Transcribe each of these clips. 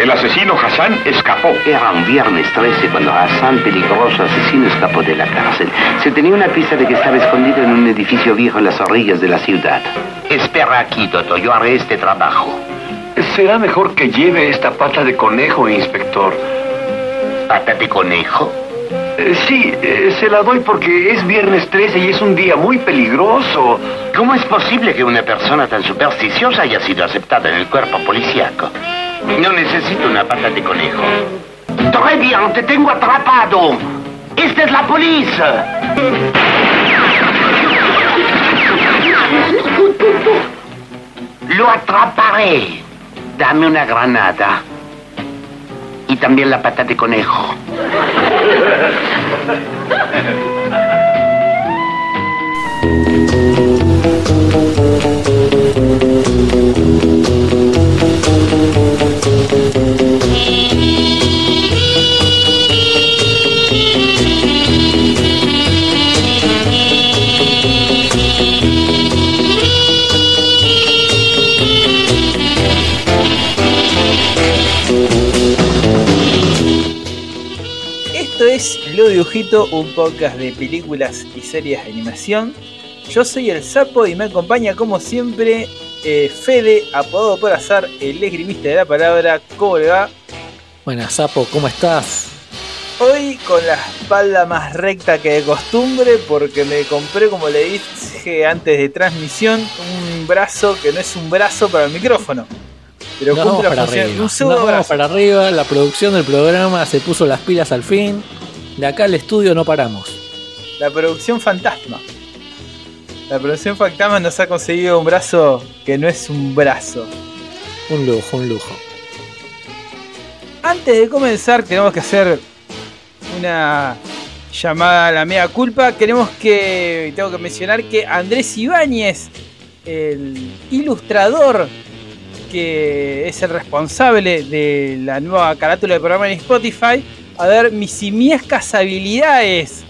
El asesino Hassan escapó. Era un viernes 13 cuando Hassan, peligroso asesino, escapó de la cárcel. Se tenía una pista de que estaba escondido en un edificio viejo en las orillas de la ciudad. Espera aquí, Toto. Yo haré este trabajo. Será mejor que lleve esta pata de conejo, inspector. ¿Pata de conejo? Eh, sí, eh, se la doy porque es viernes 13 y es un día muy peligroso. ¿Cómo es posible que una persona tan supersticiosa haya sido aceptada en el cuerpo policíaco? No necesito una pata de conejo. Très bien, te tengo atrapado. Esta es la policía. Lo atraparé. Dame una granada. Y también la pata de conejo. Es Lo Dibujito, un podcast de películas y series de animación. Yo soy el Sapo y me acompaña como siempre eh, Fede, apodado por azar, el esgrimista de la palabra. ¿Cómo le va? Buenas, Sapo, ¿cómo estás? Hoy con la espalda más recta que de costumbre porque me compré, como le dije antes de transmisión, un brazo que no es un brazo para el micrófono. Pero Nos vamos para arriba. Nos vamos para arriba, la producción del programa se puso las pilas al fin. De acá al estudio no paramos. La producción fantasma. La producción fantasma nos ha conseguido un brazo que no es un brazo. Un lujo, un lujo. Antes de comenzar, tenemos que hacer una llamada a la mea culpa. Queremos que. Tengo que mencionar que Andrés Ibáñez, el ilustrador que es el responsable de la nueva carátula del programa en Spotify, a ver mis simiescas habilidades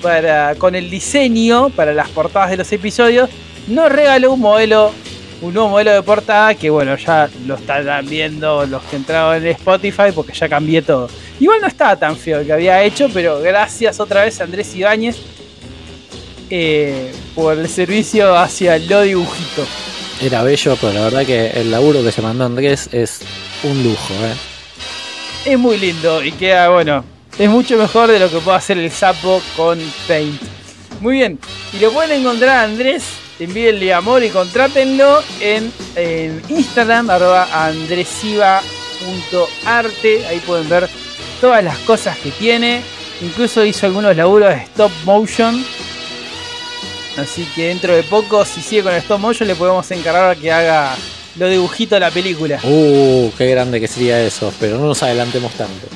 para, con el diseño para las portadas de los episodios, nos regaló un modelo, un nuevo modelo de portada que bueno, ya lo están viendo los que entraron en Spotify porque ya cambié todo. Igual no estaba tan feo el que había hecho, pero gracias otra vez a Andrés Ibáñez eh, por el servicio hacia lo dibujito. Era bello, pero la verdad que el laburo que se mandó Andrés es un lujo, ¿eh? Es muy lindo y queda, bueno, es mucho mejor de lo que puede hacer el sapo con Paint. Muy bien, y lo pueden encontrar a Andrés, envíenle amor y contrátenlo en, en Instagram, arroba andresiva.arte, ahí pueden ver todas las cosas que tiene, incluso hizo algunos laburos de stop motion. Así que dentro de poco, si sigue con el stop motion, le podemos encargar que haga lo dibujito de la película. Uh, qué grande que sería eso, pero no nos adelantemos tanto.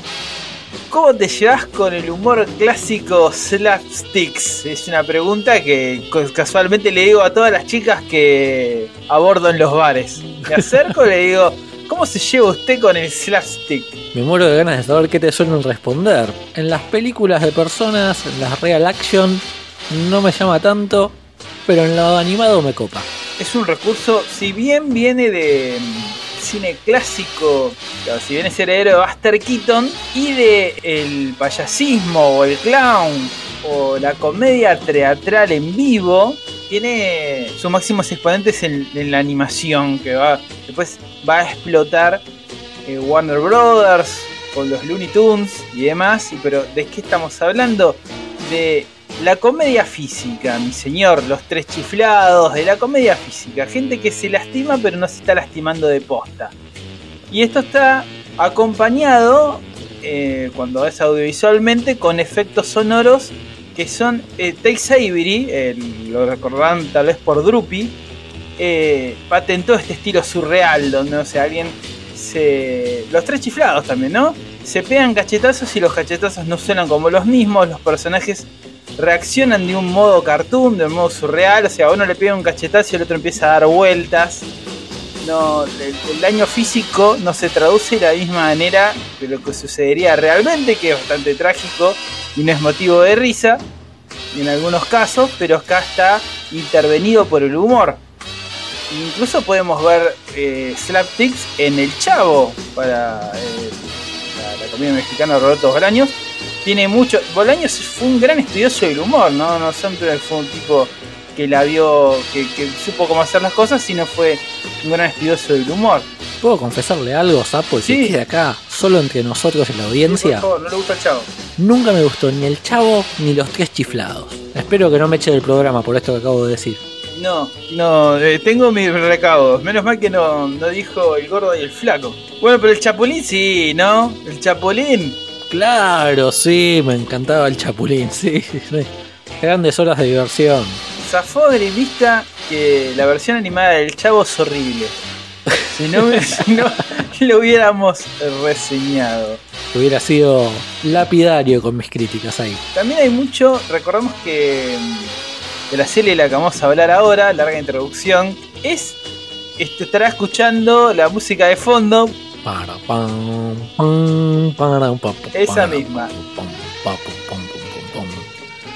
¿Cómo te llevas con el humor clásico slapsticks? Es una pregunta que casualmente le digo a todas las chicas que abordo en los bares. Me acerco y le digo, ¿cómo se lleva usted con el slapstick? Me muero de ganas de saber qué te suelen responder. En las películas de personas, en las real action, no me llama tanto, pero en lo animado me copa. Es un recurso, si bien viene de mm, cine clásico, si bien es heredero de Buster Keaton, y de el payasismo o el clown o la comedia teatral en vivo, tiene sus máximos exponentes en, la animación, que va después va a explotar eh, Warner Brothers con los Looney Tunes y demás. Pero ¿de qué estamos hablando? De la comedia física, mi señor, los tres chiflados, de la comedia física. Gente que se lastima pero no se está lastimando de posta. Y esto está acompañado, eh, cuando es audiovisualmente, con efectos sonoros que son eh, Tex Avery, lo recordarán tal vez por Droopy, eh, patentó este estilo surreal, donde, o sea, alguien se... Los tres chiflados también, ¿no? Se pegan cachetazos y los cachetazos no suenan como los mismos, los personajes reaccionan de un modo cartoon, de un modo surreal, o sea, uno le pega un cachetazo y el otro empieza a dar vueltas. No, el, daño físico no se traduce de la misma manera de lo que sucedería realmente, que es bastante trágico y no es motivo de risa en algunos casos, pero acá está intervenido por el humor. Incluso podemos ver eh, slapsticks en El Chavo para eh, la, comedia mexicana Roberto Bolaños. Tiene mucho. Bolaños fue un gran estudioso del humor, ¿no? No siempre fue un tipo que la vio, que, que supo cómo hacer las cosas, sino fue un gran estudioso del humor. ¿Puedo confesarle algo, Sapo? Sí. quede acá, solo entre nosotros y la audiencia. Por favor, no le gusta el Chavo. Nunca me gustó ni el chavo ni los tres chiflados. Espero que no me eche del programa por esto que acabo de decir. No, no, eh, tengo mis recaudos. Menos mal que no, no dijo el gordo y el flaco. Bueno, pero el Chapulín sí, ¿no? El Chapulín. Claro, sí, me encantaba el chapulín, sí, sí. Grandes horas de diversión. Zafó de vista que la versión animada del Chavo es horrible. Si no, si no lo hubiéramos reseñado. Hubiera sido lapidario con mis críticas ahí. También hay mucho, recordemos que mm, de la serie de la que vamos a hablar ahora, larga introducción, es, estará escuchando la música de fondo, Para, pam, pam, para, pam, pam, Esa misma.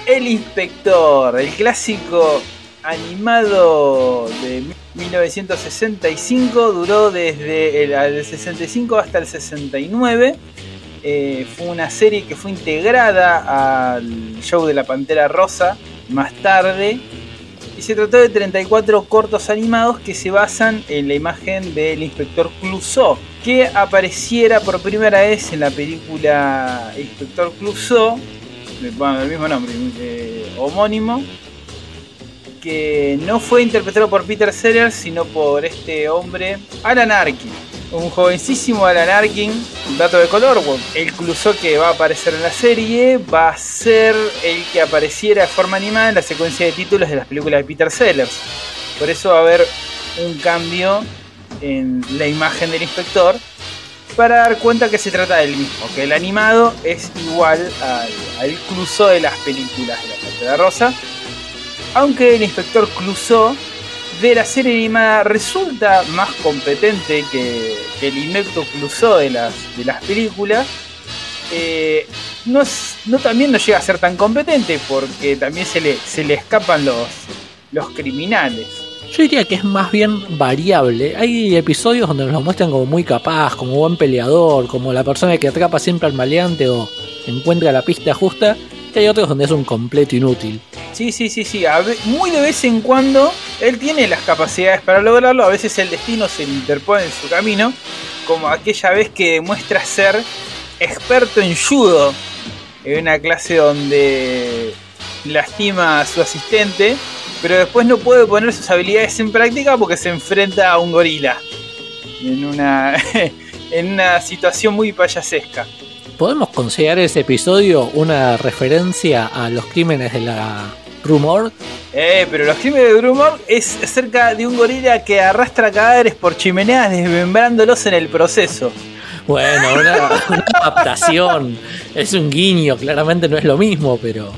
El Inspector, el clásico animado de 1965, duró desde el, el 65 hasta el 69. Eh, fue una serie que fue integrada al show de la Pantera Rosa más tarde. Y se trató de 34 cortos animados que se basan en la imagen del inspector Clouseau, que apareciera por primera vez en la película Inspector Clouseau, bueno, el mismo nombre, eh, homónimo, que no fue interpretado por Peter Sellers, sino por este hombre, Alan Arkin. Un jovencísimo Alan Arkin, un dato de color, el Clouseau que va a aparecer en la serie va a ser el que apareciera de forma animada en la secuencia de títulos de las películas de Peter Sellers. Por eso va a haber un cambio en la imagen del inspector para dar cuenta que se trata del mismo, que el animado es igual al, al Clouseau de las películas de la Pantera Rosa, aunque el inspector Clouseau de la serie animada resulta más competente que, el inepto Clouseau de las, de las películas, eh, no, es- no también no llega a ser tan competente porque también se le, se le escapan los, los criminales. Yo diría que es más bien variable. Hay episodios donde nos lo muestran como muy capaz, como buen peleador, como la persona que atrapa siempre al maleante o encuentra la pista justa. Y hay otros donde es un completo inútil. Sí, sí, sí, sí. Muy de vez en cuando él tiene las capacidades para lograrlo. A veces el destino se interpone en su camino. Como aquella vez que demuestra ser experto en judo. En una clase donde lastima a su asistente. Pero después no puede poner sus habilidades en práctica porque se enfrenta a un gorila. En una, en una situación muy payasesca. ¿Podemos considerar ese episodio una referencia a los crímenes de la rumor? Eh, pero los crímenes de Grumor es acerca de un gorila que arrastra cadáveres por chimeneas desmembrándolos en el proceso. Bueno, una, una adaptación. Es un guiño, claramente no es lo mismo, pero.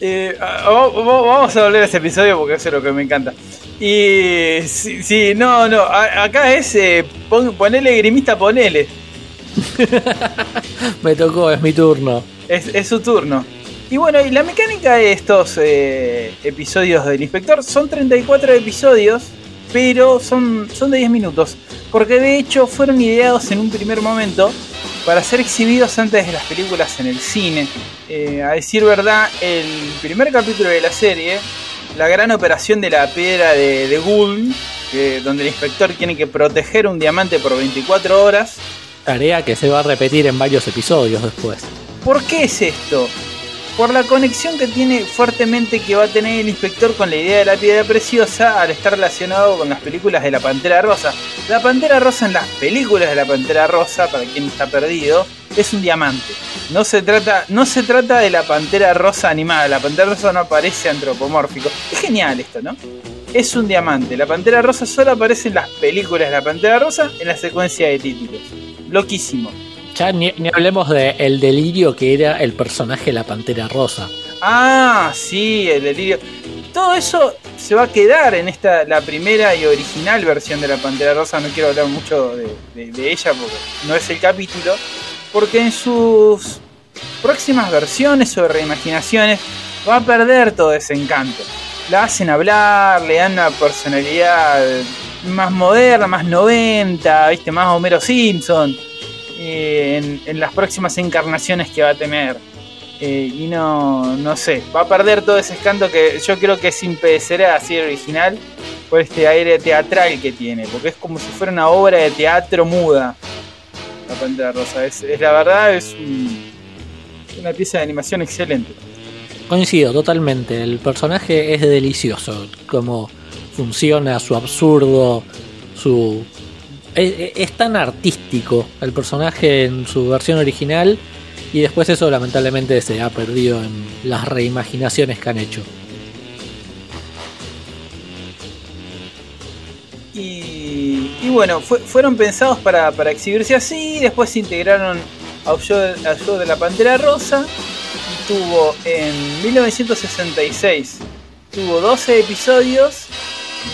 Eh, va- va- vamos a volver a ese episodio porque eso es lo que me encanta. Y sí, sí, no, no, acá es eh, pon- ponele grimista, ponele. Me tocó, es mi turno. Es, es su turno. Y bueno, y la mecánica de estos eh, episodios del inspector son 34 episodios, pero son, son de 10 minutos. Porque de hecho fueron ideados en un primer momento para ser exhibidos antes de las películas en el cine. Eh, a decir verdad, el primer capítulo de la serie, la gran operación de la piedra de, de Gould, que- donde el inspector tiene que proteger un diamante por 24 horas, Tarea que se va a repetir en varios episodios después. ¿Por qué es esto? Por la conexión que tiene fuertemente que va a tener el inspector con la idea de la piedra preciosa al estar relacionado con las películas de la Pantera Rosa. La Pantera Rosa en las películas de la Pantera Rosa, para quien está perdido, es un diamante. No se trata, no se trata de la Pantera Rosa animada, la Pantera Rosa no aparece antropomórfico. Es genial esto, ¿no? Es un diamante. La Pantera Rosa solo aparece en las películas de la Pantera Rosa en la secuencia de títulos. Loquísimo. Ya ni, hablemos de el delirio que era el personaje de la Pantera Rosa. Ah, sí, el delirio. Todo eso se va a quedar en esta la primera y original versión de la Pantera Rosa. No quiero hablar mucho de, de- de ella porque no es el capítulo. Porque en sus próximas versiones o reimaginaciones va a perder todo ese encanto. la hacen hablar, le dan una personalidad más moderna, más 90, ¿viste? más Homero Simpson eh, en, las próximas encarnaciones que va a tener. Eh, y no, no sé, va a perder todo ese escanto que yo creo que sin a así original por este aire teatral que tiene, porque es como si fuera una obra de teatro muda. La Pantera Rosa, es, la verdad, es una pieza de animación excelente. Coincido totalmente, el personaje es delicioso, como funciona, su absurdo, su... Es, tan artístico el personaje en su versión original y después eso lamentablemente se ha perdido en las reimaginaciones que han hecho. Y, bueno, fueron pensados para, exhibirse así, después se integraron al show de la Pantera Rosa tuvo en 1966 tuvo 12 episodios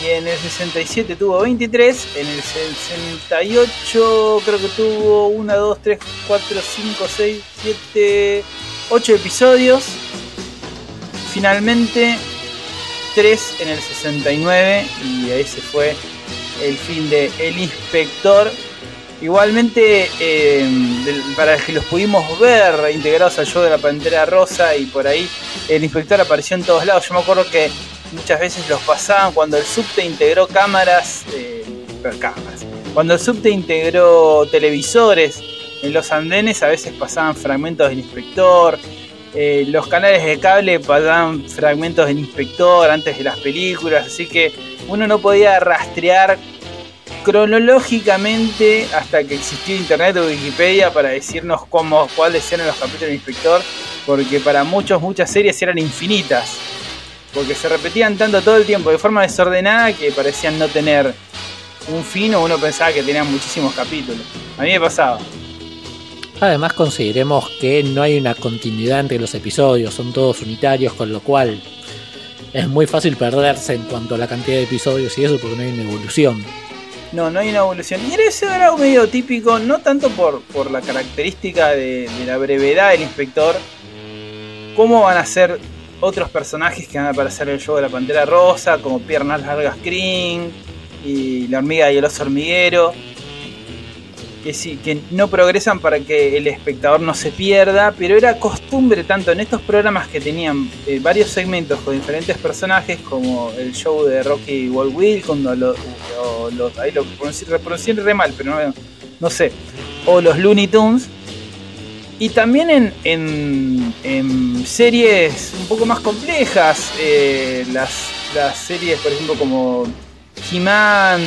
y en el 67 tuvo 23, en el 68 creo que tuvo 1, 2, 3, 4, 5, 6, 7, 8 episodios. Finalmente 3 en el 69 y ahí se fue el fin de El Inspector Igualmente, eh, para que los pudimos ver integrados al show de la Pantera Rosa y por ahí el inspector apareció en todos lados. Yo me acuerdo que muchas veces los pasaban cuando el subte integró cámaras, eh, cámaras. Cuando el subte integró televisores en los andenes, a veces pasaban fragmentos del inspector. Eh, los canales de cable pasaban fragmentos del inspector antes de las películas, así que uno no podía rastrear cronológicamente hasta que existió internet o Wikipedia para decirnos cómo, cuáles eran los capítulos del inspector, porque para muchos muchas series eran infinitas, porque se repetían tanto todo el tiempo de forma desordenada que parecían no tener un fin o uno pensaba que tenían muchísimos capítulos. A mí me pasaba. Además consideremos que no hay una continuidad entre los episodios, son todos unitarios, con lo cual es muy fácil perderse en cuanto a la cantidad de episodios y eso porque no hay una evolución. No, no hay una evolución. Y ese era algo medio típico, no tanto por, por la característica de, la brevedad del inspector, cómo van a ser otros personajes que van a aparecer en el show de la Pantera Rosa, como Piernas Largas Green y la hormiga y el oso hormiguero que sí, que no progresan para que el espectador no se pierda, pero era costumbre tanto en estos programas que tenían eh, varios segmentos con diferentes personajes, como el show de Rocky Walt cuando lo, ahí lo reproducí re mal, pero no, no sé, o los Looney Tunes, y también en, en, series un poco más complejas, eh, las, las series, por ejemplo, como He-Man,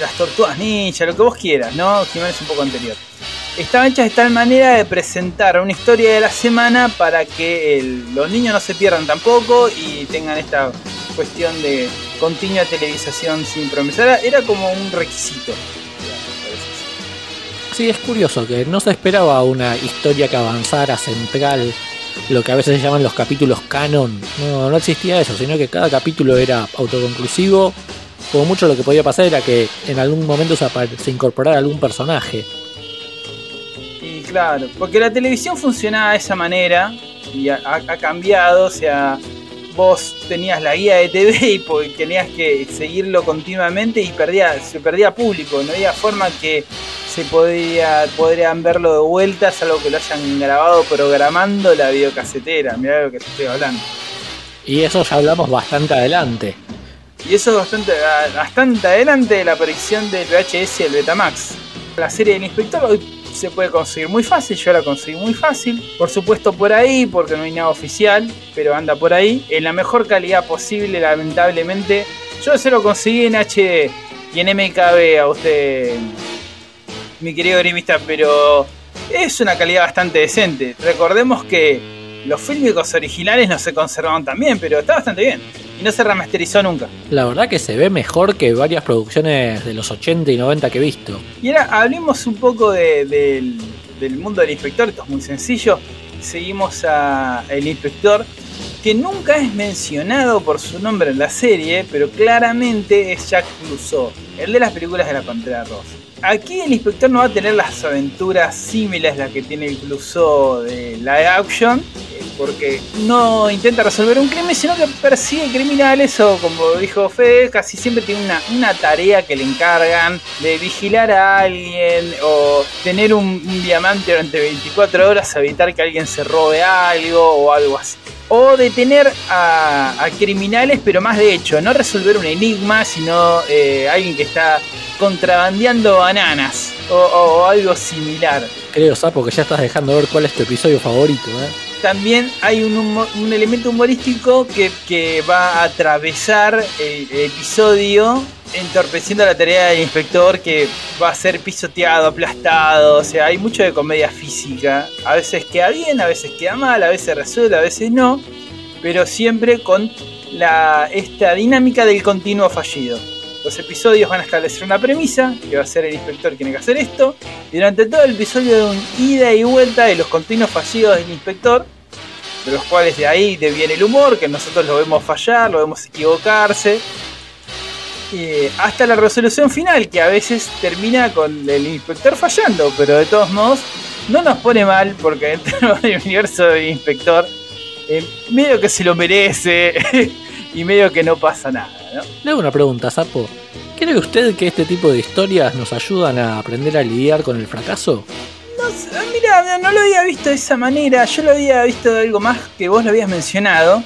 las tortugas ninja, lo que vos quieras, ¿no? Jiménez un poco anterior. Estaban hechas de tal manera de presentar una historia de la semana para que los niños no se pierdan tampoco y tengan esta cuestión de continua televisación sin promesa. Era como un requisito. Sí, es curioso que no se esperaba una historia que avanzara central, lo que a veces se llaman los capítulos canon. No, no existía eso, sino que cada capítulo era autoconclusivo como mucho lo que podía pasar era que en algún momento se, incorporara algún personaje. Y claro, porque la televisión funcionaba de esa manera y ha, cambiado, o sea, vos tenías la guía de TV y tenías que seguirlo continuamente y perdía, se perdía público, no había forma que se podía, podrían verlo de vuelta, salvo que lo hayan grabado programando la videocasetera, mirá lo que estoy hablando. Y eso ya hablamos bastante adelante. Y eso es bastante, bastante adelante de la aparición del VHS y el Betamax. La serie del inspector hoy se puede conseguir muy fácil, yo la conseguí muy fácil. Por supuesto por ahí, porque no hay nada oficial, pero anda por ahí. En la mejor calidad posible, lamentablemente. Yo se lo conseguí en HD y en MKB a usted, mi querido grimista, pero es una calidad bastante decente. Recordemos que los fílmicos originales no se conservaron tan bien, pero está bastante bien y no se remasterizó nunca. La verdad que se ve mejor que varias producciones de los 80 y 90 que he visto. Y ahora hablemos un poco del, mundo del inspector, esto es muy sencillo. Seguimos a el inspector, que nunca es mencionado por su nombre en la serie, pero claramente es Jack Clouseau, el de las películas de la Pantera Rosa. Aquí el inspector no va a tener las aventuras similares a las que tiene el Clouseau de la action, porque no intenta resolver un crimen, sino que persigue criminales o, como dijo Fede, casi siempre tiene una, una tarea que le encargan de vigilar a alguien o tener un, diamante durante 24 horas, evitar que alguien se robe algo o algo así. O detener a, criminales, pero más de hecho, no resolver un enigma, sino eh, alguien que está contrabandeando bananas o- o algo similar. Creo, Sapo, que ya estás dejando ver cuál es tu episodio favorito, ¿eh? También hay un, humo- un elemento humorístico que, que va a atravesar el episodio entorpeciendo la tarea del inspector que va a ser pisoteado, aplastado, o sea, hay mucho de comedia física. A veces queda bien, a veces queda mal, a veces resuelve, a veces no, pero siempre con la, esta dinámica del continuo fallido. Los episodios van a establecer una premisa, que va a ser el inspector quien tiene que hacer esto, y durante todo el episodio de un ida y vuelta de los continuos fallidos del inspector, de los cuales de ahí te viene el humor, que nosotros lo vemos fallar, lo vemos equivocarse, hasta la resolución final, que a veces termina con el inspector fallando, pero de todos modos no nos pone mal, porque dentro del universo del inspector, eh, medio que se lo merece y medio que no pasa nada, ¿no? Le hago una pregunta, Sapo. ¿Cree usted que este tipo de historias nos ayudan a aprender a lidiar con el fracaso? No sé, mira, no lo había visto de esa manera. Yo lo había visto de algo más que vos lo habías mencionado.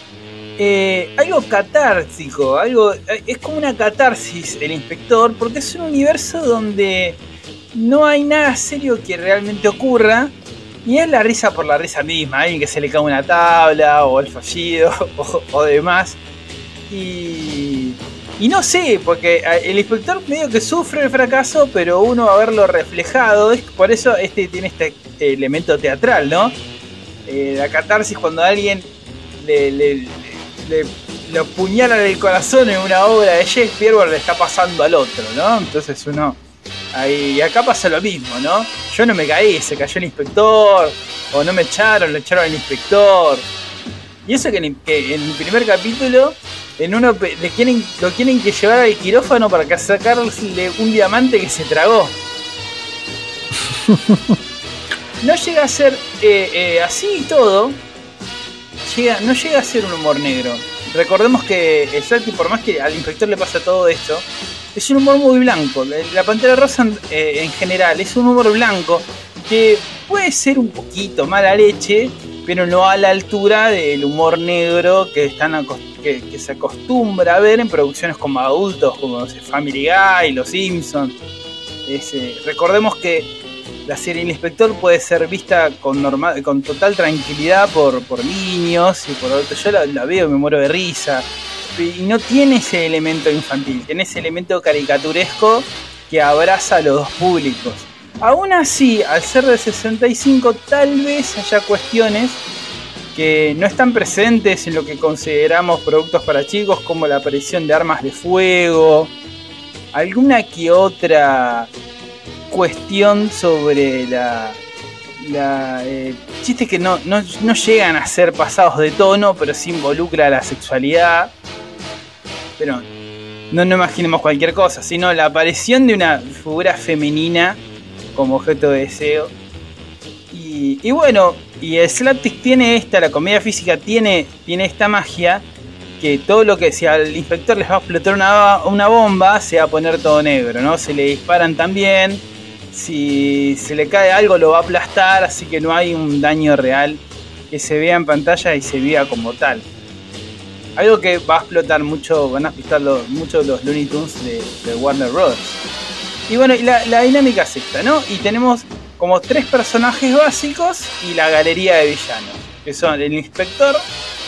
Eh, algo catártico, algo. Es como una catarsis el inspector, porque es un universo donde no hay nada serio que realmente ocurra. Y es la risa por la risa misma, alguien que se le cae una tabla, o el fallido, o, o demás. Y, y no sé, porque eh, el inspector medio que sufre el fracaso, pero uno va a verlo reflejado. Por eso este tiene este elemento teatral, ¿no? Eh, la catarsis cuando alguien le, le, le, le- apuñalan el corazón en una obra de Shakespeare, bueno, le está pasando al otro, ¿no? Entonces uno. Ahí, y acá pasa lo mismo, ¿no? Yo no me caí, se cayó el inspector, o no me echaron, lo echaron al inspector. Y eso que en, que en el primer capítulo, en uno le quieren, lo quieren que llevar al quirófano para sacarle un diamante que se tragó. No llega a ser eh, eh, así y todo. Llega, no llega a ser un humor negro. Recordemos que el Salty, por más que al inspector le pasa todo esto, es un humor muy blanco. La Pantera Rosa eh, en general es un humor blanco que puede ser un poquito mala leche, pero no a la altura del humor negro que, están que, que se acostumbra a ver en producciones como adultos, como no Family Guy, Los Simpsons. Recordemos que la serie El Inspector puede ser vista con, normal, con total tranquilidad por, por niños y por adultos. Yo la, la veo y me muero de risa. Y no tiene ese elemento infantil, tiene ese elemento caricaturesco que abraza a los dos públicos. Aún así, al ser de 65, tal vez haya cuestiones que no están presentes en lo que consideramos productos para chicos, como la aparición de armas de fuego, alguna que otra cuestión sobre la. la eh, chistes que no, no, no llegan a ser pasados de tono, pero sí involucra la sexualidad. Pero no, no imaginemos cualquier cosa, sino la aparición de una figura femenina como objeto de deseo. Y, bueno, y el Slapstick tiene esta, la comedia física tiene, tiene esta magia que todo lo que si al inspector les va a explotar una, una bomba, se va a poner todo negro, ¿no? Se le disparan también, si se le cae algo lo va a aplastar, así que no hay un daño real que se vea en pantalla y se vea como tal. Algo que va a explotar mucho, van a explotar los- mucho los Looney Tunes de Warner Bros. Y bueno, y la, la dinámica es esta, ¿no? Y tenemos como tres personajes básicos y la galería de villanos, que son el inspector,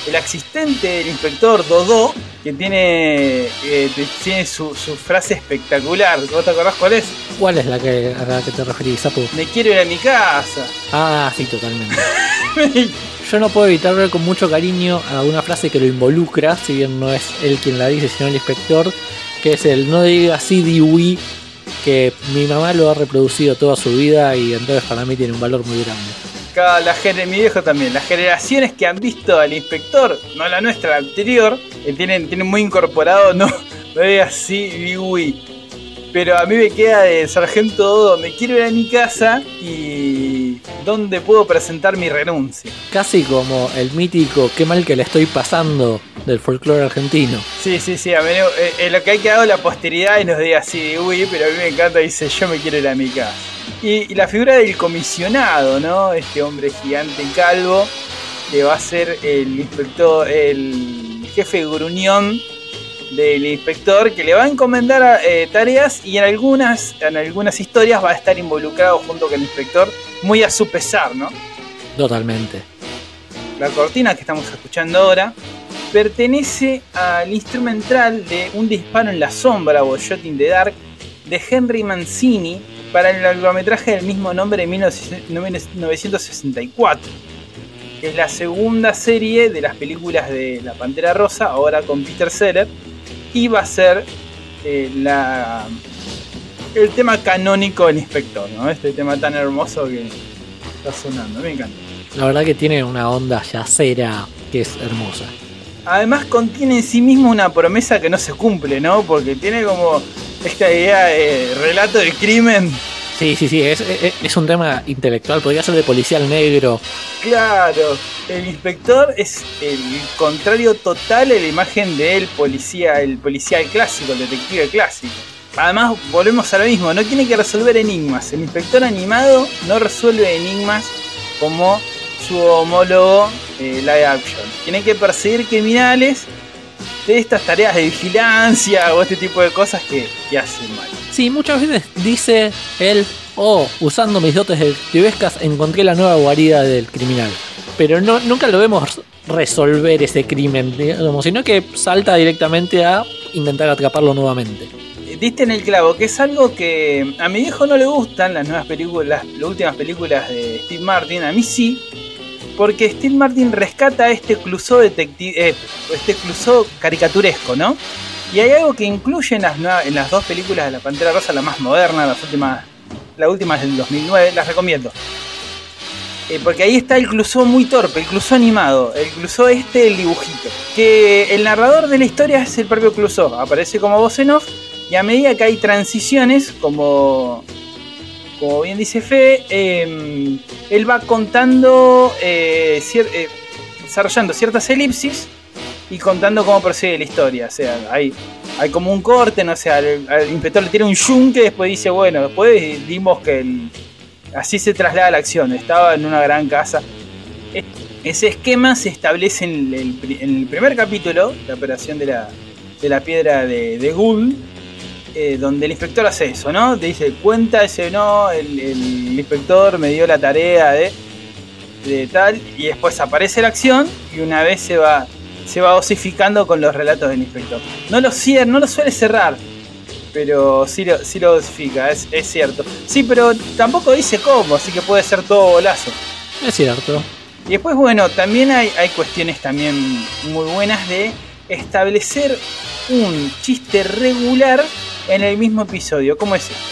el asistente del inspector Dodo, que tiene, eh, tiene su, su frase espectacular. ¿Vos te acordás cuál es? ¿Cuál es la que, a la que te referís, Sapo? Me quiero ir a mi casa. Ah, sí, totalmente. Yo no puedo evitar ver con mucho cariño a una frase que lo involucra, si bien no es él quien la dice, sino el inspector, que es el no diga así Dewey, que mi mamá lo ha reproducido toda su vida y entonces para mí tiene un valor muy grande. La gener- mi viejo también, las generaciones que han visto al inspector, no la nuestra, la anterior, eh, tienen, tienen muy incorporado, no, no es así, Dewey. Pero a mí me queda de Sargento Dodo, me quiero ir a mi casa y, ¿Dónde puedo presentar mi renuncia? Casi como el mítico qué mal que le estoy pasando del folclore argentino. Sí, sí, sí, a eh, eh, lo que hay que dar la posteridad y nos diga así, uy, pero a mí me encanta, dice, yo me quiero ir a mi casa. Y, y la figura del comisionado, ¿no? Este hombre gigante calvo, que va a ser el inspector, el jefe gruñón del inspector que le va a encomendar eh, tareas y en algunas, en algunas historias va a estar involucrado junto con el inspector, muy a su pesar, ¿no? Totalmente. La cortina que estamos escuchando ahora pertenece al instrumental de Un disparo en la sombra o Shot in the Dark de Henry Mancini para el largometraje del mismo nombre de 1964 que es la segunda serie de las películas de La Pantera Rosa, ahora con Peter Seller, y va a ser eh, el tema canónico del inspector, ¿no? Este tema tan hermoso que está sonando, me encanta. La verdad que tiene una onda yacera que es hermosa. Además contiene en sí mismo una promesa que no se cumple, ¿no? Porque tiene como esta idea de relato de crimen. Sí, sí, sí, es, es, es un tema intelectual, podría ser de policial negro. Claro, el inspector es el contrario total a la imagen del policía, el policial clásico, el detective clásico. Además, volvemos a lo mismo, no tiene que resolver enigmas. El inspector animado no resuelve enigmas como su homólogo eh, live action. Tiene que perseguir criminales de estas tareas de vigilancia o este tipo de cosas que, que hacen mal. Sí, muchas veces dice él, oh, usando mis dotes detectivescas encontré la nueva guarida del criminal. Pero no, nunca lo vemos resolver ese crimen, digamos, sino que salta directamente a intentar atraparlo nuevamente. Diste en el clavo, que es algo que a mi viejo no le gustan las nuevas películas, las últimas películas de Steve Martin, a mí sí, porque Steve Martin rescata este Clouseau detective, eh, este Clouseau caricaturesco, ¿no? Y hay algo que incluye en las, dos películas de La Pantera Rosa, la más moderna, las últimas, la última es del 2009, las recomiendo. Eh, porque ahí está el Clouseau muy torpe, el Clouseau animado, el Clouseau este, el dibujito. Que el narrador de la historia es el propio Clouseau, aparece como voz en off, y a medida que hay transiciones, como, como bien dice Fe, eh, él va contando, eh, eh, desarrollando ciertas elipsis y contando cómo procede la historia. O sea, hay, como un corte, no sé, al, al inspector le tira un yunque y después dice, bueno, después dimos que así se traslada la acción. Estaba en una gran casa. Ese esquema se establece en el, primer capítulo, la operación de la, de la piedra de, de Gould, eh, donde el inspector hace eso, ¿no? Te dice, cuenta ese no, el, el inspector me dio la tarea de, de tal, y después aparece la acción y una vez se va se va osificando con los relatos del inspector. No lo cierra, no lo suele cerrar, pero sí lo, sí lo osifica, es, es, cierto. Sí, pero tampoco dice cómo, así que puede ser todo bolazo. Es cierto. Y después, bueno, también hay, hay cuestiones también muy buenas de establecer un chiste regular en el mismo episodio. ¿Cómo es esto?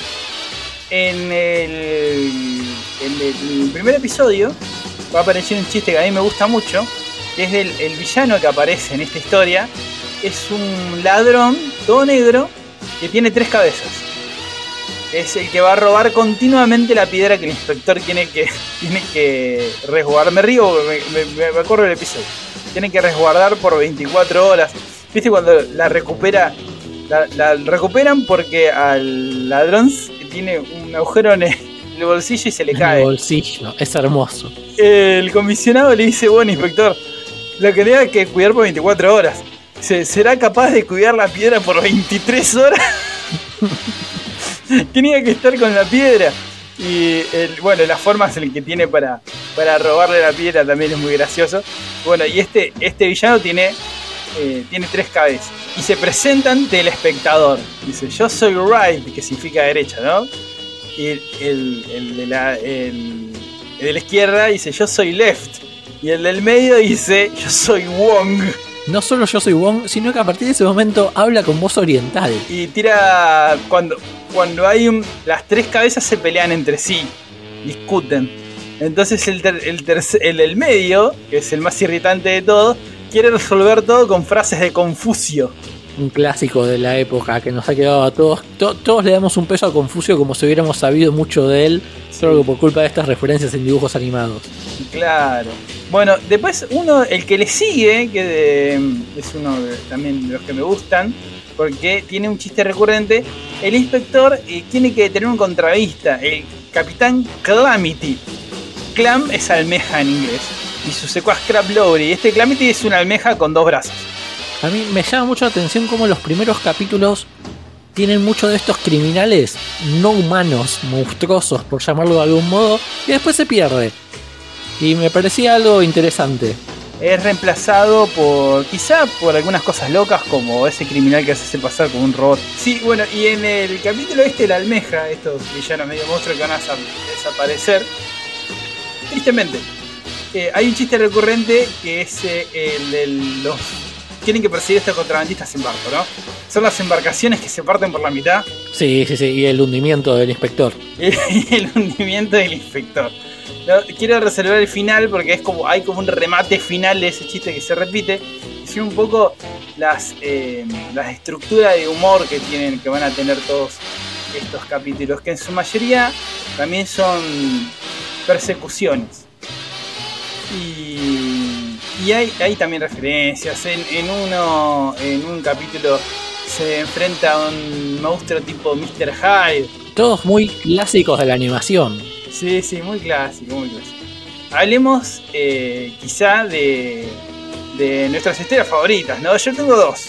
En el, el primer episodio va a aparecer un chiste que a mí me gusta mucho, que es del el villano que aparece en esta historia. Es un ladrón todo negro que tiene tres cabezas. Es el que va a robar continuamente la piedra que el inspector tiene que, tiene que resguardar. Me río, me, me, me acuerdo del episodio. Tiene que resguardar por 24 horas. ¿Viste cuando la recupera? La, la recuperan porque al ladrón tiene un agujero en el, el bolsillo y se le En cae. el bolsillo, es hermoso. El comisionado le dice, bueno, inspector, lo que tenga que cuidar por 24 horas. ¿Se- ¿Será capaz de cuidar la piedra por 23 horas? Tenía que estar con la piedra. Y el- bueno, las formas en que tiene para, para robarle la piedra también es muy gracioso. Bueno, y este, este villano tiene, eh, tiene tres cabezas. Y se presenta ante el espectador. Dice, yo soy right, que significa derecha, ¿no? Y el, el- el de la, el- el de la izquierda dice, yo soy left. Y el del medio dice, yo soy Wong. No solo yo soy Wong, sino que a partir de ese momento habla con voz oriental. Y tira. Cuando, cuando hay un. Las tres cabezas se pelean entre sí. Discuten. Entonces el, ter- el, terce- el del medio, que es el más irritante de todos, quiere resolver todo con frases de Confucio. un clásico de la época que nos ha quedado a todos. To- todos le damos un peso a Confucio como si hubiéramos sabido mucho de él, solo que por culpa de estas referencias en dibujos animados. Claro. Bueno, después uno, el que le sigue, que de- es uno de- también de los que me gustan, porque tiene un chiste recurrente, el inspector eh, tiene que tener un contravista, el capitán Calamity. Clam es almeja en inglés, y su secuaz Crab Lowry. Este Calamity es una almeja con dos brazos. A mí me llama mucho la atención cómo los primeros capítulos tienen mucho de estos criminales no humanos, monstruosos, por llamarlo de algún modo, y después se pierde. Y me parecía algo interesante. Es reemplazado por, quizá por algunas cosas locas, como ese criminal que se hace pasar como un robot. Sí, bueno, y en el capítulo este, la almeja, estos villanos medio monstruos que van a desa- desaparecer, tristemente, eh, hay un chiste recurrente que es eh, el de los... Tienen que perseguir a estos contrabandistas en barco, ¿no? Son las embarcaciones que se parten por la mitad Sí, sí, sí, y el hundimiento del inspector. y el hundimiento del inspector. Quiero reservar el final porque es como hay como un remate final de ese chiste que se repite. Son un poco las, eh, las estructuras de humor que tienen, que van a tener todos estos capítulos, que en su mayoría también son persecuciones. Y, y hay, hay también referencias. En, en uno, en un capítulo se enfrenta a un monstruo tipo Mr. Hyde. Todos muy clásicos de la animación. Sí, sí, muy clásico, muy clásico. Hablemos eh, quizá de, de nuestras historias favoritas, ¿no? Yo tengo dos.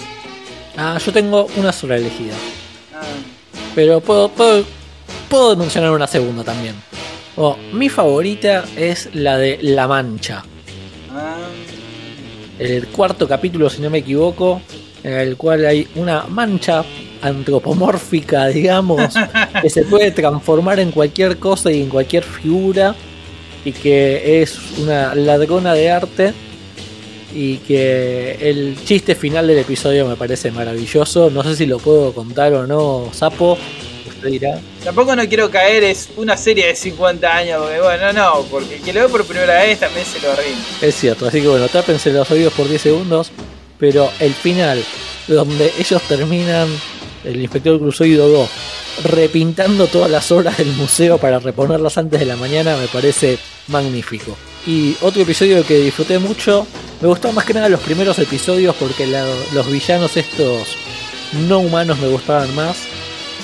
Ah, yo tengo una sola elegida. Ah, Pero puedo, puedo, puedo mencionar una segunda también. Oh, mi favorita es la de La Mancha. ah, El cuarto capítulo, si no me equivoco, en el cual hay una mancha antropomórfica, digamos, que se puede transformar en cualquier cosa y en cualquier figura, y que es una ladrona de arte, y que el chiste final del episodio me parece maravilloso. No sé si lo puedo contar o no, Sapo. Dirá. Tampoco no quiero caer, es una serie de 50 años, porque bueno, no, porque el que lo ve por primera vez también se lo rinde. Es cierto, así que bueno, tápense los oídos por 10 segundos, pero el final, donde ellos terminan, el inspector Crusoe y Dodó, repintando todas las obras del museo para reponerlas antes de la mañana, me parece magnífico. Y otro episodio que disfruté mucho, me gustaban más que nada los primeros episodios porque la- los villanos estos no humanos me gustaban más.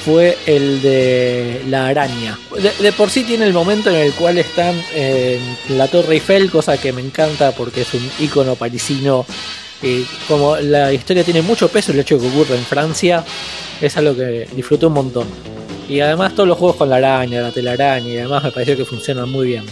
Fue el de la araña. De, por sí tiene el momento en el cual están en la Torre Eiffel, cosa que me encanta porque es un icono parisino. Y como la historia tiene mucho peso, el hecho de que ocurre en Francia es algo que disfruté un montón. Y además todos los juegos con la araña, la telaraña y demás me pareció que funcionan muy bien.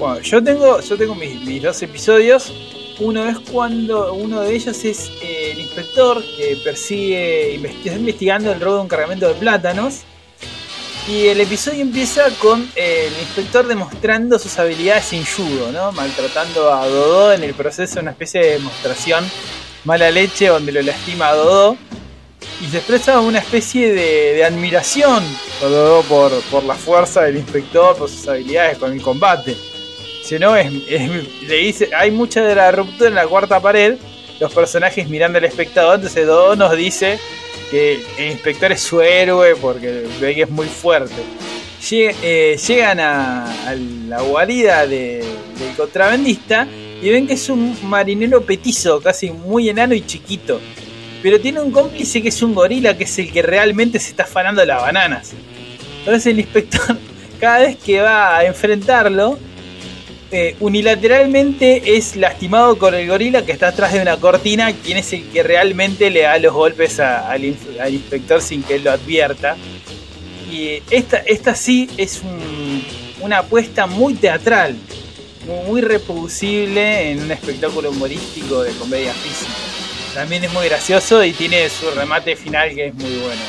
Bueno, yo tengo, yo tengo mis, mis dos episodios. Uno es cuando uno de ellos es eh, el inspector que persigue, investi- está investigando el robo de un cargamento de plátanos. Y el episodio empieza con eh, el inspector demostrando sus habilidades sin judo. Maltratando a Dodó en el proceso, una especie de demostración mala leche donde lo lastima a Dodó. Y se expresa una especie de, admiración Dodó por, por la fuerza del inspector, por sus habilidades con el combate. Si no, le dice, hay mucha de la ruptura en la cuarta pared, los personajes mirando al espectador, entonces Dodó nos dice que el inspector es su héroe porque ve que es muy fuerte. Eh, llegan a, a la guarida de- del contrabandista y ven que es un marinero petizo, casi muy enano y chiquito. Pero tiene un cómplice que es un gorila, que es el que realmente se está afanando las bananas. Entonces el inspector, cada vez que va a enfrentarlo, eh, unilateralmente es lastimado con el gorila que está atrás de una cortina, quien es el que realmente le da los golpes al, inspector sin que él lo advierta. Y esta, esta sí es un- una apuesta muy teatral, mu- muy reproducible en un espectáculo humorístico de comedia física. También es muy gracioso y tiene su remate final que es muy bueno.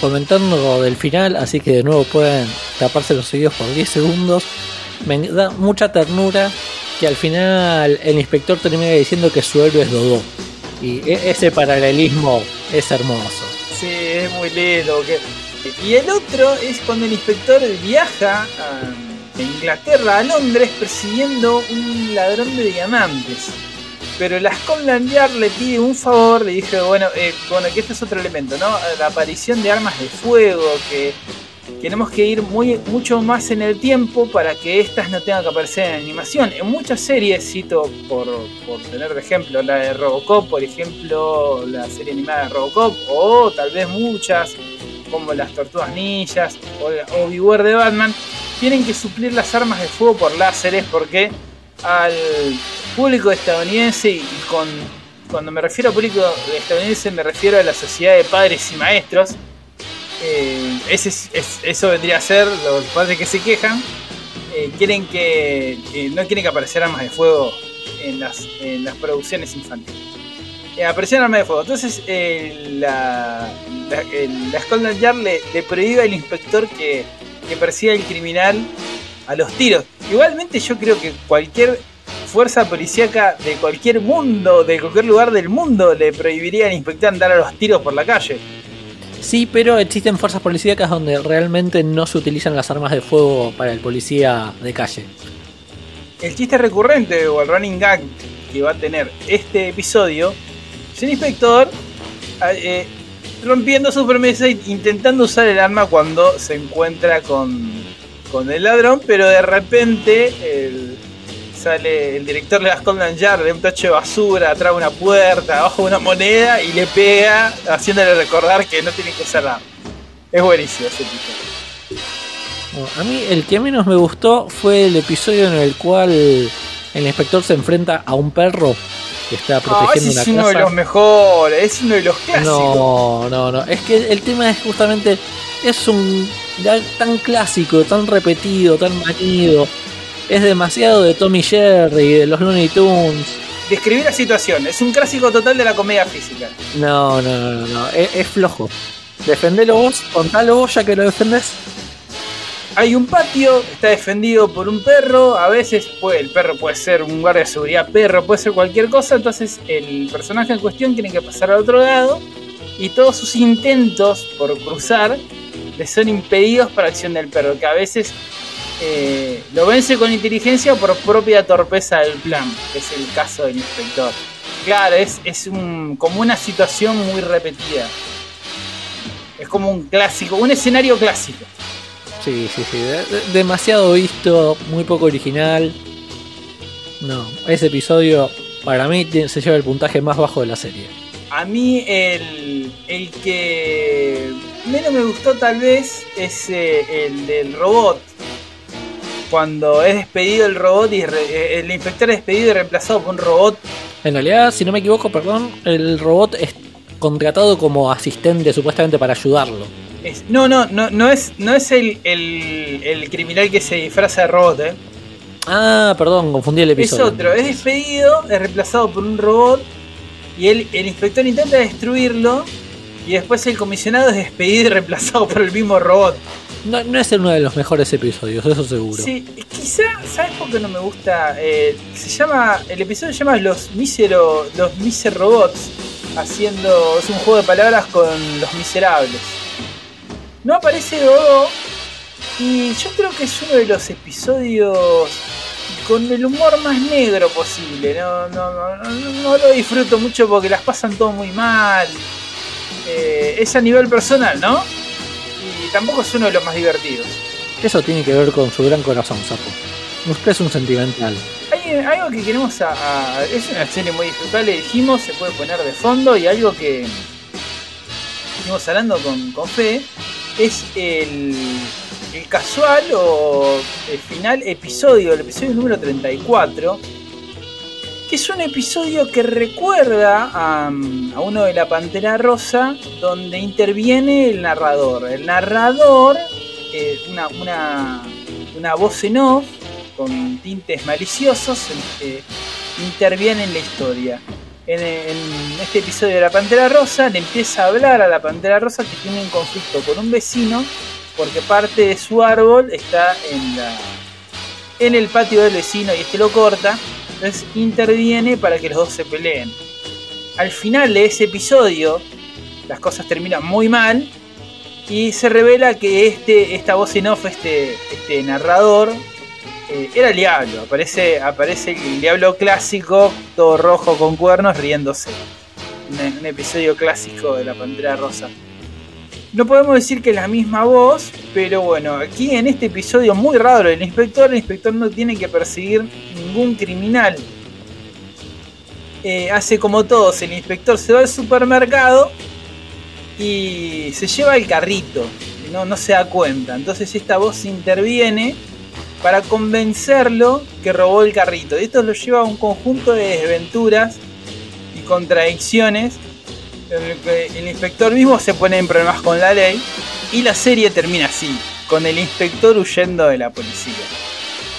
comentando del final, así que de nuevo pueden taparse los oídos por 10 segundos. Me da mucha ternura que al final el inspector termina diciendo que su héroe es Dodó. Y e- ese paralelismo es hermoso. Sí, es muy lindo. Y el otro es cuando el inspector viaja a Inglaterra, a Londres, persiguiendo un ladrón de diamantes. Pero la Scotland le pide un favor, le dije, bueno, eh, bueno, que este es otro elemento, ¿no? La aparición de armas de fuego, que tenemos que ir muy, mucho más en el tiempo para que estas no tengan que aparecer en animación. En muchas series, cito por, por tener de ejemplo la de Robocop, por ejemplo, la serie animada de Robocop, o tal vez muchas, como las Tortugas Ninjas o, o Beware de Batman, tienen que suplir las armas de fuego por láseres porque al público estadounidense y con cuando me refiero a público estadounidense me refiero a la sociedad de padres y maestros eh, ese, es- eso vendría a ser los padres que se quejan eh, quieren que, no quieren que aparecieran armas de fuego en las, producciones infantiles. Eh, aparecieron armas de fuego. Entonces eh, la, la, la Yard le, le prohíbe al inspector que, que persiga al criminal a los tiros. Igualmente yo creo que cualquier fuerza policíaca de cualquier mundo de cualquier lugar del mundo le prohibiría al inspector andar a los tiros por la calle Sí, pero existen fuerzas policíacas donde realmente no se utilizan las armas de fuego para el policía de calle. el chiste recurrente o el running gag que va a tener este episodio es el inspector eh, rompiendo su promesa e intentando usar el arma cuando se encuentra con, con el ladrón, pero de repente el- sale el director de la Scotland Yard de un tacho de basura atrás de una puerta, abajo de una moneda y le pega haciéndole recordar que no tiene que arma. Es buenísimo ese. Bueno, a mí el que menos me gustó fue el episodio en el cual el inspector se enfrenta a un perro que está No, protegiendo ese es una uno de casa. los mejores, es uno de los clásicos. No, no, no. Es que el tema es justamente. Es un. tan clásico, tan repetido, tan manido. Es demasiado de Tommy Jerry, de los Looney Tunes. Describir la situación, es un clásico total de la comedia física. No, no, no, no. no. Es, es flojo. Defendelo vos, contalo vos ya que lo defendés. Hay un patio, está defendido por un perro, a veces puede, el perro puede ser un guardia de seguridad perro, puede ser cualquier cosa, entonces el personaje en cuestión tiene que pasar al otro lado y todos sus intentos por cruzar le son impedidos por acción del perro, que a veces eh, lo vence con inteligencia o por propia torpeza del plan, que es el caso del inspector. Claro, es, es un, como una situación muy repetida. Es como un clásico, un escenario clásico. Sí, sí, sí. de- de- demasiado visto, muy poco original. No, ese episodio para mí se lleva el puntaje más bajo de la serie. A mí el, el que menos me gustó tal vez es eh, el del robot. Cuando es despedido el robot y re- eh, el inspector es despedido y reemplazado por un robot. En realidad, si no me equivoco, perdón, el robot es contratado como asistente supuestamente para ayudarlo. Es- no, no, no, no es, no es el, el, el criminal que se disfraza de robot, eh. Ah, perdón, confundí el Es episodio. otro, es despedido, es reemplazado por un robot y el, el inspector intenta destruirlo y después el comisionado es despedido y reemplazado por el mismo robot. No, no es uno de los mejores episodios, eso seguro. Sí, quizá, ¿sabes por qué no me gusta? Eh, se llama, el episodio se llama Los Mísero, Los Miser Robots, haciendo, es un juego de palabras con los miserables. No aparece Dodo y yo creo que es uno de los episodios con el humor más negro posible. No, no, no, no, no lo disfruto mucho porque las pasan todo muy mal. Eh, es a nivel personal, ¿no? Y tampoco es uno de los más divertidos. Eso tiene que ver con su gran corazón, Sapo. Usted es un sentimental. Hay algo que queremos a, a- Es una serie muy disfrutable, dijimos, se puede poner de fondo y algo que estuvimos hablando con, con Fe es el, el casual o el final episodio, el episodio número 34, que es un episodio que recuerda a, uno de la Pantera Rosa, donde interviene el narrador. El narrador, eh, una, una, una voz en off, con tintes maliciosos, interviene en la historia. En, en este episodio de la Pantera Rosa le empieza a hablar a la Pantera Rosa que tiene un conflicto con un vecino porque parte de su árbol está en la en el patio del vecino y este lo corta. Entonces interviene para que los dos se peleen. Al final de ese episodio, las cosas terminan muy mal y se revela que este, esta voz en off, este, este narrador, eh, era el diablo. Aparece, aparece el diablo clásico, todo rojo con cuernos, riéndose. Un, un episodio clásico de la Pantera Rosa. No podemos decir que es la misma voz, pero bueno, aquí en este episodio muy raro del inspector, el inspector no tiene que perseguir ningún criminal. Eh, hace como todos, el inspector se va al supermercado y se lleva el carrito, no, no se da cuenta. Entonces esta voz interviene para convencerlo que robó el carrito. Y esto lo lleva a un conjunto de desventuras y contradicciones en el que el inspector mismo se pone en problemas con la ley y la serie termina así, con el inspector huyendo de la policía.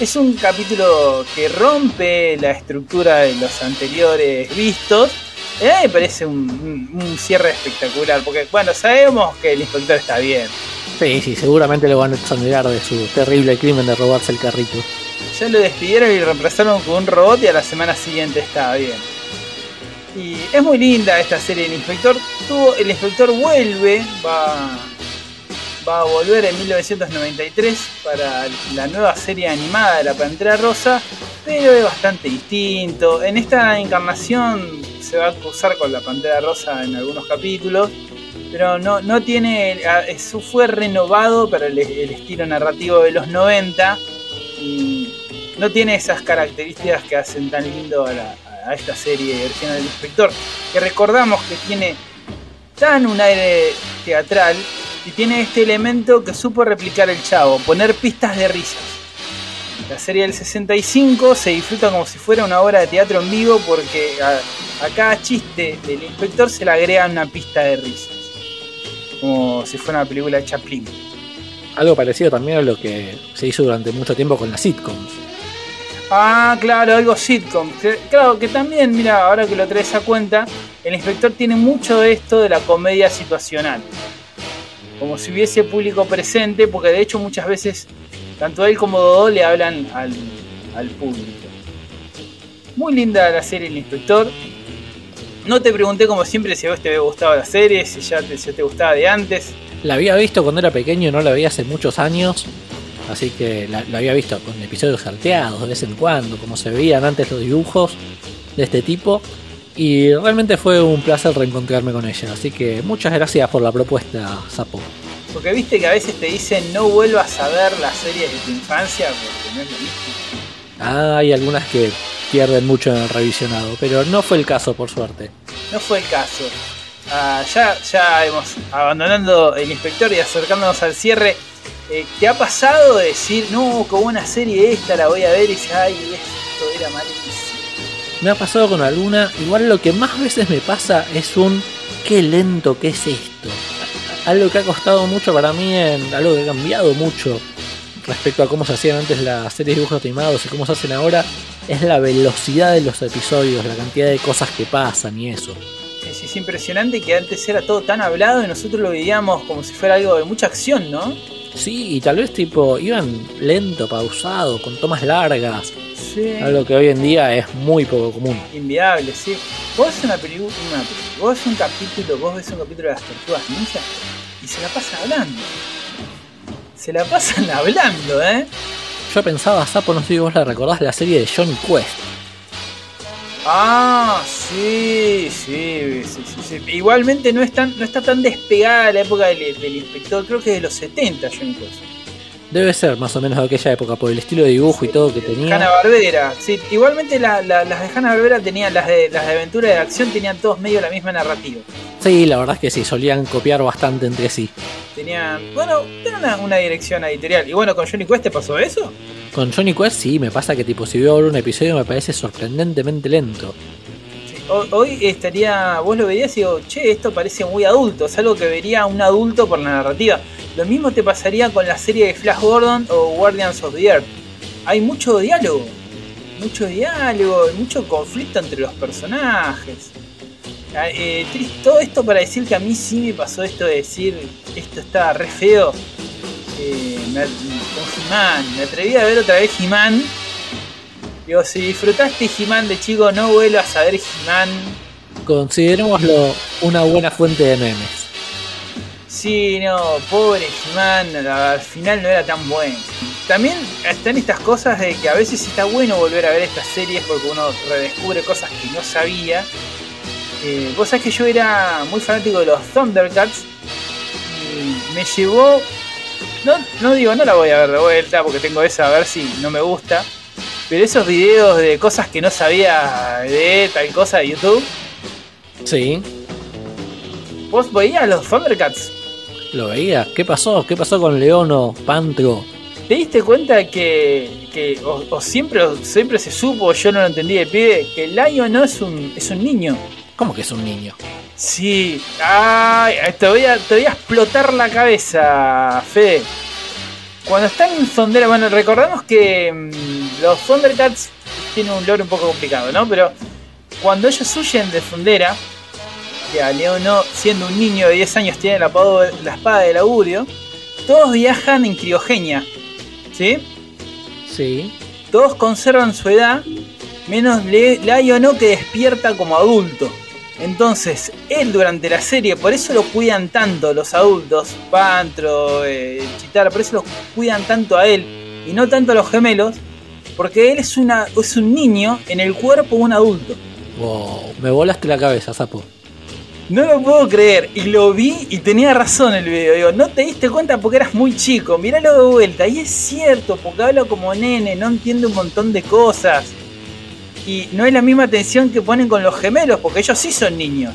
Es un capítulo que rompe la estructura de los anteriores vistos. Mí me parece un, un- un cierre espectacular, porque bueno, sabemos que el inspector está bien. Sí, sí, seguramente lo van a exonerar de su terrible crimen de robarse el carrito. Ya lo despidieron y reemplazaron con un robot y a la semana siguiente estaba bien. Y es muy linda esta serie. El inspector tuvo, el inspector vuelve, va, va a volver en 1993 para la nueva serie animada de la Pantera Rosa, pero es bastante distinto. En esta encarnación se va a cruzar con la Pantera Rosa en algunos capítulos, pero no, no tiene, eso fue renovado para el, el estilo narrativo de los 90 y no tiene esas características que hacen tan lindo a, la- a esta serie original del inspector, que recordamos que tiene tan un aire teatral y tiene este elemento que supo replicar el chavo, poner pistas de risas. La serie del 65 se disfruta como si fuera una obra de teatro en vivo porque a, a cada chiste del inspector se le agrega una pista de risas. Como si fuera una película de Chaplin. Algo parecido también a lo que se hizo durante mucho tiempo con las sitcoms. Ah, claro, algo sitcom. Claro, que también, mira, ahora que lo traes a cuenta, el inspector tiene mucho de esto de la comedia situacional. Como si hubiese público presente, porque de hecho muchas veces tanto él como Dodó le hablan al, al público. Muy linda la serie El Inspector. No te pregunté como siempre si a vos te había gustado la serie, si ya te, si te gustaba de antes. La había visto cuando era pequeño, no la veía hace muchos años. Así que la, la había visto con episodios salteados de vez en cuando, como se veían antes los dibujos de este tipo. Y realmente fue un placer reencontrarme con ella. Así que muchas gracias por la propuesta, Sapo. Porque viste que a veces te dicen no vuelvas a ver las series de tu infancia porque no es lo mismo. Ah, hay algunas que pierden mucho en el revisionado, pero no fue el caso, por suerte. No fue el caso. Ah, ya, ya hemos abandonando el inspector y acercándonos al cierre. Eh, ¿Te ha pasado de decir, no, qué buena serie esta, la voy a ver y dices, ay, esto era malísimo? Me ha pasado con alguna, igual lo que más veces me pasa es un qué lento que es esto. Algo que ha costado mucho para mí, en, algo que ha cambiado mucho respecto a cómo se hacían antes las series de dibujos animados y cómo se hacen ahora, es la velocidad de los episodios, la cantidad de cosas que pasan y eso. Es, es impresionante que antes era todo tan hablado y nosotros lo veíamos como si fuera algo de mucha acción, ¿no? Sí, y tal vez tipo, iban lento, pausado, con tomas largas, Sí. algo que hoy en día es muy poco común. Inviable, sí. Vos ves una película, vos ves un capítulo, vos ves un capítulo de las tortugas ninja y se la pasan hablando. Se la pasan hablando, ¿eh? Yo pensaba, Sapo, no sé si vos la recordás, la serie de Johnny Quest. Ah, sí, sí, sí, sí. Igualmente no, es tan, no está tan despegada de la época del, inspector, creo que es de los 70, Johnny Quest. Debe ser más o menos de aquella época, por el estilo de dibujo y todo que tenía. Hanna Barbera, sí. Igualmente la- la- las de Hanna Barbera tenían, las de, las de aventura y de acción tenían todos medio la misma narrativa. Sí, la verdad es que sí, solían copiar bastante entre sí. Tenían, bueno, tenían una, una dirección editorial. Y bueno, con Johnny Quest te pasó eso. Con Johnny Quest sí, me pasa que tipo si veo ahora un episodio me parece sorprendentemente lento. Hoy estaría, vos lo verías y digo, che, esto parece muy adulto, es algo que vería un adulto por la narrativa. Lo mismo te pasaría con la serie de Flash Gordon o Guardians of the Earth. Hay mucho diálogo, mucho diálogo, mucho conflicto entre los personajes. Ah, eh, todo esto para decir que a mí sí me pasó esto de decir, esto está re feo. Eh, con He-Man, me atreví a ver otra vez He-Man. Digo, si disfrutaste He-Man de chico, no vuelvas a ver He-Man. Considerémoslo una buena fuente de memes. Sí, no, pobre He-Man, al final no era tan bueno. también están estas cosas de que a veces está bueno volver a ver estas series porque uno redescubre cosas que no sabía. Eh, vos sabés que yo era muy fanático de los Thundercats y me llevó. No, no digo, no la voy a ver de vuelta porque tengo esa a ver si no me gusta. Pero esos videos de cosas que no sabía de tal cosa de YouTube. Sí. ¿Vos veías los Thundercats? Lo veía. ¿Qué pasó? ¿Qué pasó con Leono, Pantro? ¿Te diste cuenta que, que o, o siempre, siempre se supo, yo no lo entendí de pibe, que Lion no es un, es un niño? ¿Cómo que es un niño? Sí, ay, te voy, a, te voy a explotar la cabeza, Fede. Cuando están en Sondera, bueno, recordamos que mm, los Thundercats tienen un lore un poco complicado, ¿no? Pero cuando ellos huyen de Sondera, que a Leono, siendo un niño de 10 años, tiene la, la espada del augurio, todos viajan en criogenia, ¿sí? Sí. Todos conservan su edad, menos Lionel que despierta como adulto. Entonces, él durante la serie, por eso lo cuidan tanto los adultos, Pantro, eh, Chitara, por eso lo cuidan tanto a él y no tanto a los gemelos, porque él es, una, es un niño en el cuerpo de un adulto. Wow, me volaste la cabeza, sapo. No lo puedo creer, y lo vi y tenía razón el video. Digo, no te diste cuenta porque eras muy chico, míralo de vuelta. Y es cierto, porque habla como nene, no entiende un montón de cosas. Y no es la misma atención que ponen con los gemelos, porque ellos sí son niños.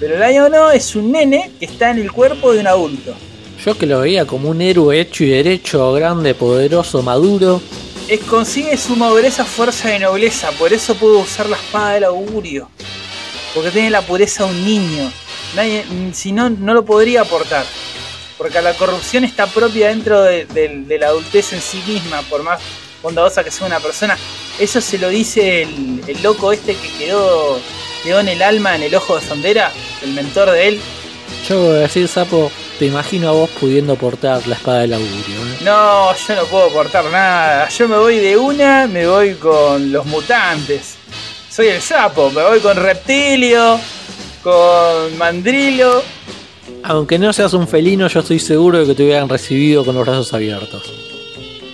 Pero Lion no es un nene que está en el cuerpo de un adulto. Yo que lo veía como un héroe hecho y derecho, grande, poderoso, maduro. Es, consigue su madurez a fuerza de nobleza, por eso pudo usar la espada del augurio. Porque tiene la pureza de un niño. Nadie, si no, no lo podría aportar. Porque la corrupción está propia dentro de, de- de la adultez en sí misma, por más bondadosa que sea una persona. Eso se lo dice el, el loco este que quedó, quedó en el alma, en el ojo de Sondera, el mentor de él. Yo voy a decir, sapo, te imagino a vos pudiendo portar la espada del augurio. ¿eh? No, yo no puedo aportar nada. Yo me voy de una, me voy con los mutantes. Soy el sapo, me voy con Reptilio, con Mandrilo. Aunque no seas un felino, yo estoy seguro de que te hubieran recibido con los brazos abiertos.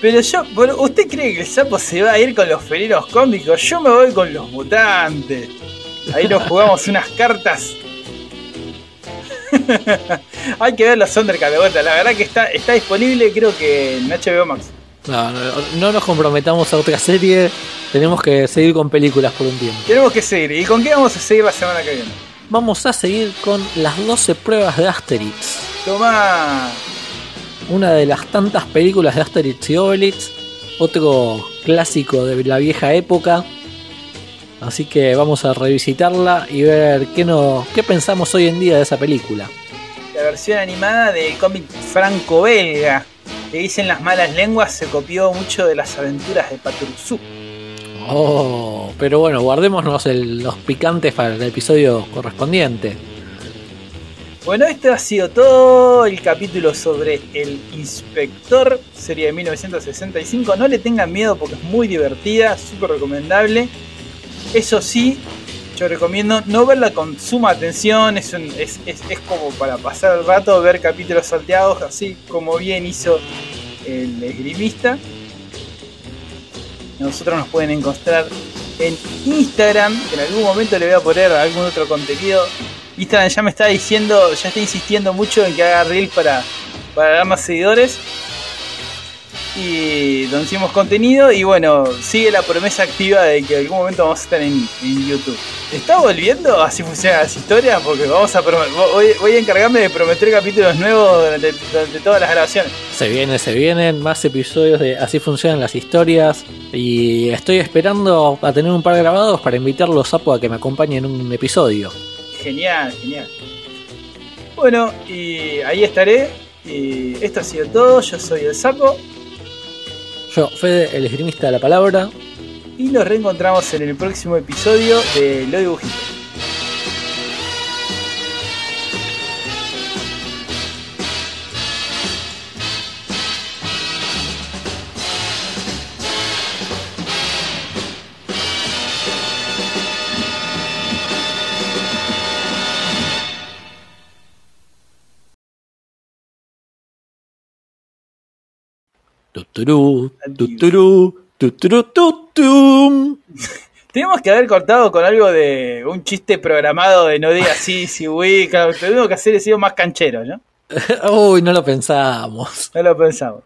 Pero yo, bueno, ¿usted cree que el sapo se va a ir con los felinos cómicos? Yo me voy con los mutantes. Ahí nos jugamos unas cartas. Hay que ver los Thundercats de vuelta. La verdad que está, está disponible, creo que en HBO Max. No, no, no nos comprometamos a otra serie. Tenemos que seguir con películas por un tiempo. Tenemos que seguir. ¿Y con qué vamos a seguir la semana que viene? Vamos a seguir con las 12 pruebas de Asterix. Toma. Una de las tantas películas de Asterix y Obelix. Otro clásico de la vieja época. Así que vamos a revisitarla y ver qué, no, qué pensamos hoy en día de esa película. La versión animada del cómic franco-belga. Que dicen las malas lenguas se copió mucho de las aventuras de Paturuzú. Oh, pero bueno, guardémonos el- los picantes para el episodio correspondiente. Bueno, este ha sido todo el capítulo sobre El Inspector, serie de 1965. No le tengan miedo porque es muy divertida, súper recomendable. Eso sí, yo recomiendo no verla con suma atención, es, es, es- es como para pasar el rato, ver capítulos salteados, así como bien hizo el esgrimista. Nosotros nos pueden encontrar en Instagram, que en algún momento le voy a poner algún otro contenido. Instagram ya me está diciendo, ya está insistiendo mucho en que haga reels para, para dar más seguidores. Y donde hicimos contenido y bueno, sigue la promesa activa de que en algún momento vamos a estar en, en YouTube. ¿Está volviendo? Así funcionan las historias porque vamos a voy, voy a encargarme de prometer capítulos nuevos durante, todas las grabaciones. Se viene, se vienen más episodios de Así funcionan las historias. Y estoy esperando a tener un par grabados para invitarlos Sapo a que me acompañen en un episodio. Genial, genial. Bueno, y ahí estaré. Y esto ha sido todo. Yo soy el sapo. Yo, Fede, el esgrimista de la palabra. Y nos reencontramos en el próximo episodio de Lo Dibujito. Tuturú, tuturú, tuturú, tutum. Tenemos que haber cortado con algo de un chiste programado de no diga sí, sí, uy, claro, tenemos que hacer sido más canchero, ¿no? Uy, no lo pensamos. No lo pensamos.